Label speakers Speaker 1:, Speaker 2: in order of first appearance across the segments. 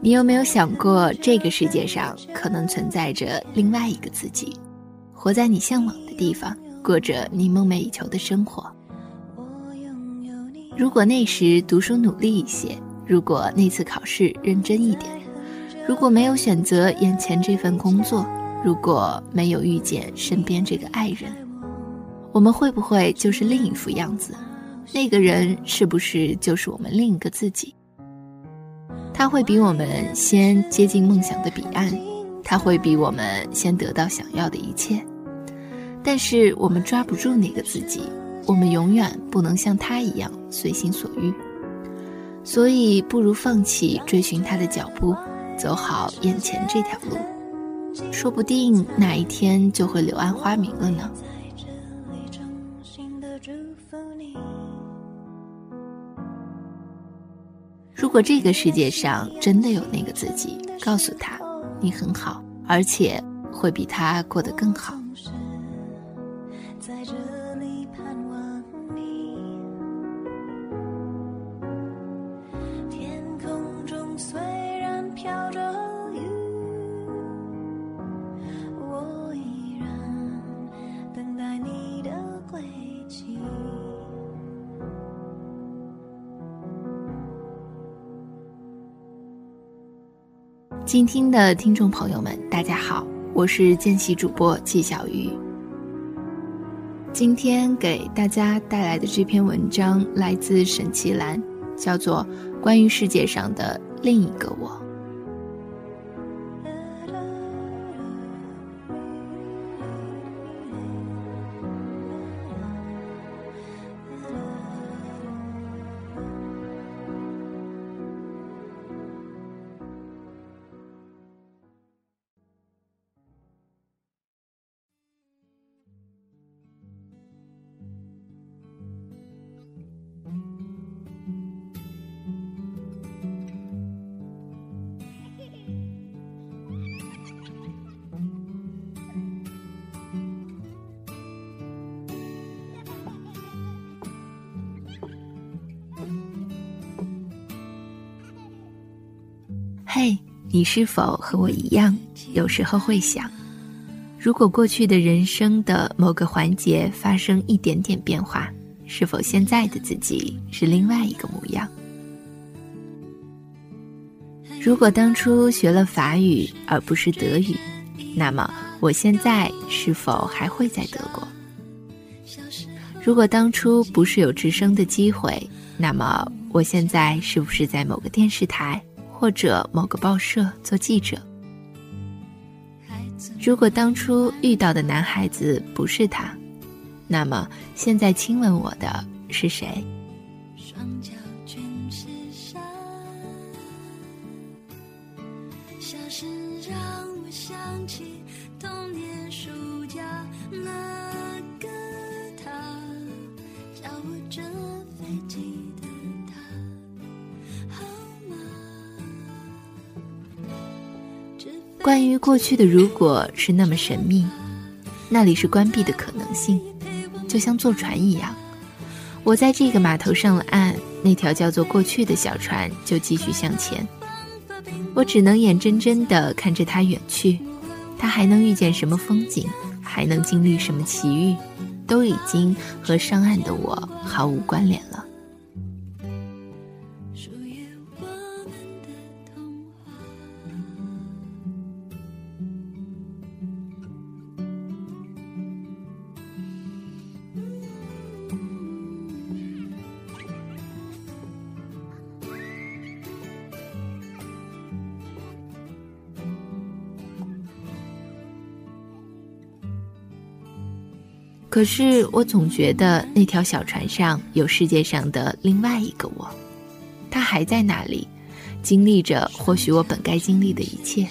Speaker 1: 你有没有想过，这个世界上可能存在着另外一个自己，活在你向往的地方，过着你梦寐以求的生活？如果那时读书努力一些，如果那次考试认真一点，如果没有选择眼前这份工作，如果没有遇见身边这个爱人，我们会不会就是另一副样子？那个人是不是就是我们另一个自己？他会比我们先接近梦想的彼岸，他会比我们先得到想要的一切，但是我们抓不住那个自己，我们永远不能像他一样随心所欲，所以不如放弃追寻他的脚步，走好眼前这条路，说不定哪一天就会柳暗花明了呢。如果这个世界上真的有那个自己，告诉他，你很好，而且会比他过得更好。静听的听众朋友们，大家好，我是见习主播季小鱼。今天给大家带来的这篇文章来自沈其兰，叫做《关于世界上的另一个我》。嘿，你是否和我一样，有时候会想，如果过去的人生的某个环节发生一点点变化，是否现在的自己是另外一个模样？如果当初学了法语而不是德语，那么我现在是否还会在德国？如果当初不是有直升的机会，那么我现在是不是在某个电视台？或者某个报社做记者。如果当初遇到的男孩子不是他，那么现在亲吻我的是谁？
Speaker 2: 双脚君子山，笑声让我想起童年暑假，那个他叫我真
Speaker 1: 关于过去的如果是那么神秘，那里是关闭的可能性，就像坐船一样。我在这个码头上了岸，那条叫做过去的小船就继续向前。我只能眼睁睁地看着它远去，它还能遇见什么风景，还能经历什么奇遇，都已经和上岸的我毫无关联了。可是我总觉得那条小船上有世界上的另外一个我，他还在那里，经历着或许我本该经历的一切。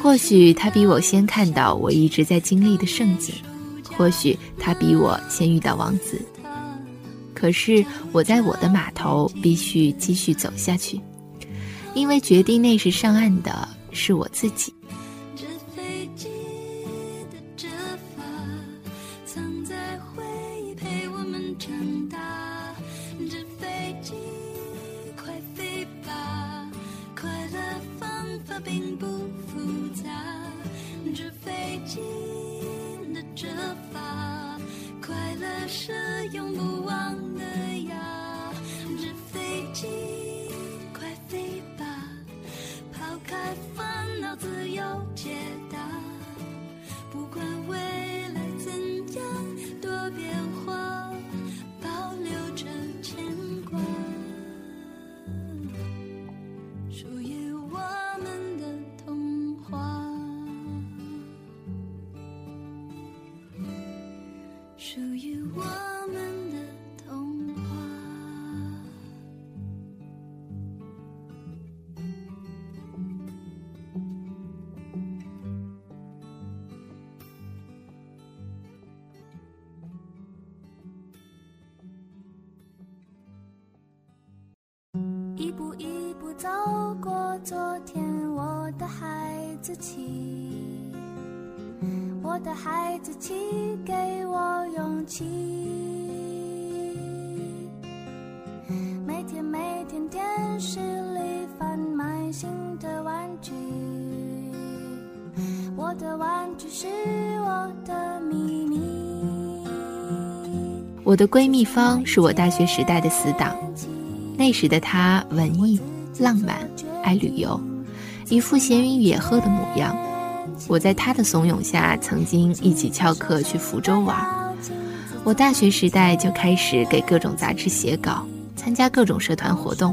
Speaker 1: 或许他比我先看到我一直在经历的盛景，或许他比我先遇到王子。可是我在我的码头必须继续走下去，因为决定那时上岸的是我自己。步一步走过昨天，我的孩子气，我的孩子气，给我勇气。每天每天电视里贩卖新的玩具，我的玩具是我的秘密。我的闺蜜方是我大学时代的死党。那时的他文艺、浪漫、爱旅游，一副闲云野鹤的模样。我在他的怂恿下，曾经一起翘课去福州玩。我大学时代就开始给各种杂志写稿，参加各种社团活动。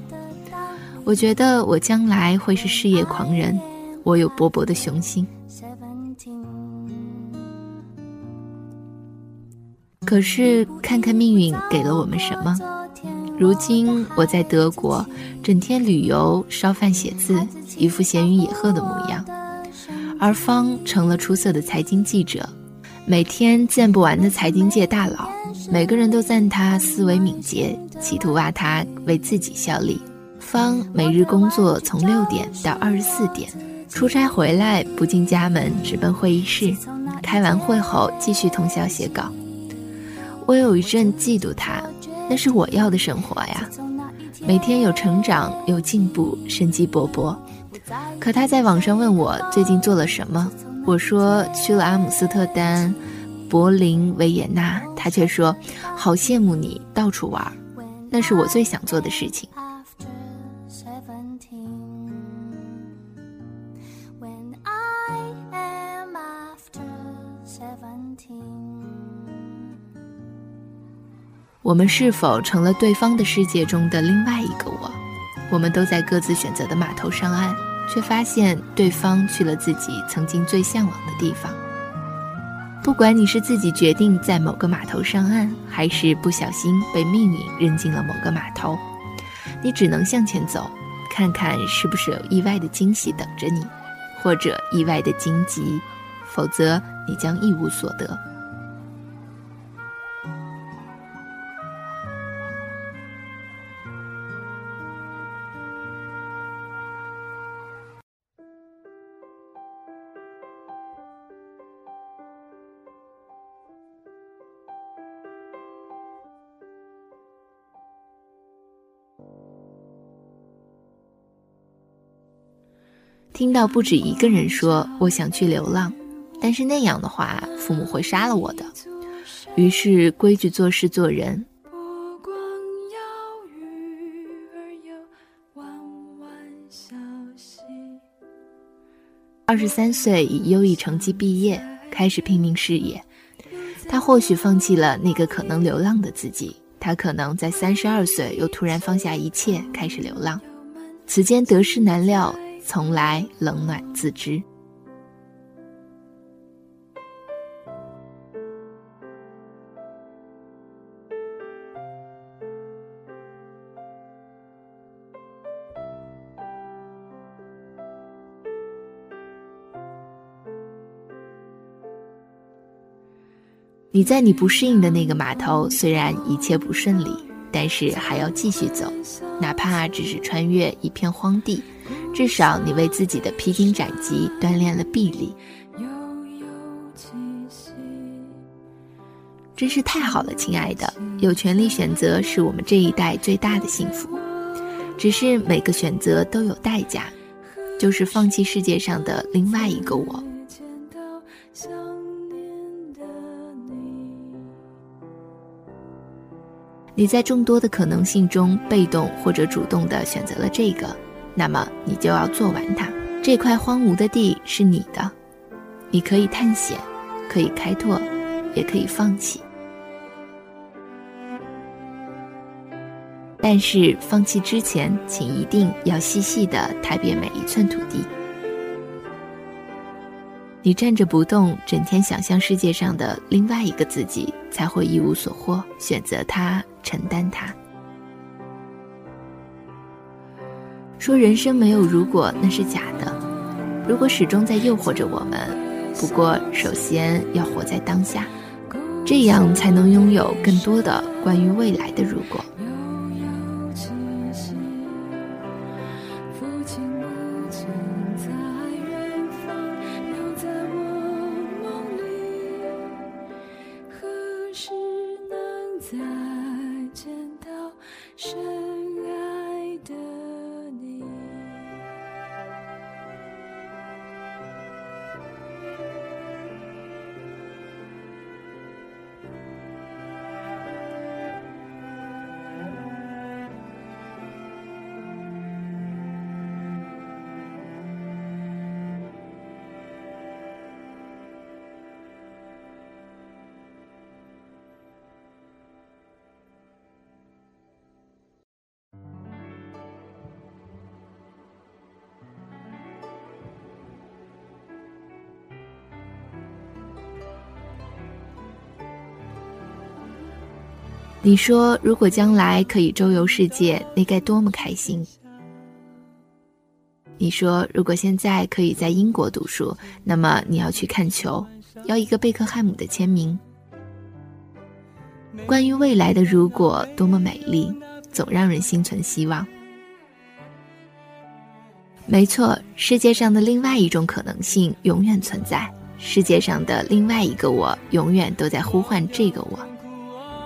Speaker 1: 我觉得我将来会是事业狂人，我有勃勃的雄心。可是看看命运给了我们什么？如今我在德国，整天旅游、烧饭、写字，一副闲云野鹤的模样；而方成了出色的财经记者，每天见不完的财经界大佬，每个人都赞他思维敏捷，企图挖他为自己效力。方每日工作从六点到二十四点，出差回来不进家门，直奔会议室，开完会后继续通宵写稿。我有一阵嫉妒他。那是我要的生活呀，每天有成长，有进步，生机勃勃。可他在网上问我最近做了什么，我说去了阿姆斯特丹、柏林、维也纳，他却说好羡慕你到处玩，那是我最想做的事情。我们是否成了对方的世界中的另外一个我？我们都在各自选择的码头上岸，却发现对方去了自己曾经最向往的地方。不管你是自己决定在某个码头上岸，还是不小心被命运扔进了某个码头，你只能向前走，看看是不是有意外的惊喜等着你，或者意外的荆棘，否则你将一无所得。听到不止一个人说我想去流浪，但是那样的话，父母会杀了我的。于是规矩做事做人。二十三岁以优异成绩毕业，开始拼命事业。他或许放弃了那个可能流浪的自己，他可能在三十二岁又突然放下一切开始流浪。此间得失难料。从来冷暖自知。你在你不适应的那个码头，虽然一切不顺利，但是还要继续走，哪怕只是穿越一片荒地。至少你为自己的披荆斩棘锻炼了臂力，真是太好了，亲爱的！有权利选择是我们这一代最大的幸福，只是每个选择都有代价，就是放弃世界上的另外一个我。你在众多的可能性中，被动或者主动的选择了这个。那么你就要做完它。这块荒芜的地是你的，你可以探险，可以开拓，也可以放弃。但是放弃之前，请一定要细细的踏遍每一寸土地。你站着不动，整天想象世界上的另外一个自己，才会一无所获。选择它，承担它。说人生没有如果，那是假的。如果始终在诱惑着我们，不过首先要活在当下，这样才能拥有更多的关于未来的如果。你说，如果将来可以周游世界，那该多么开心！你说，如果现在可以在英国读书，那么你要去看球，要一个贝克汉姆的签名。关于未来的如果，多么美丽，总让人心存希望。没错，世界上的另外一种可能性永远存在，世界上的另外一个我，永远都在呼唤这个我。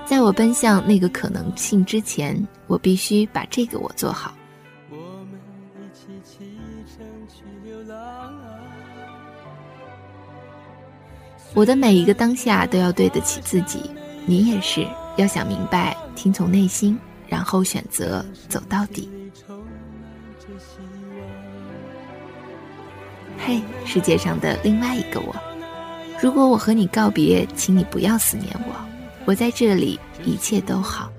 Speaker 1: 在我奔向那个可能性之前，我必须把这个我做好。我的每一个当下都要对得起自己，你也是要想明白，听从内心，然后选择走到底。嘿，世界上的另外一个我，如果我和你告别，请你不要思念我。我在这里，一切都好。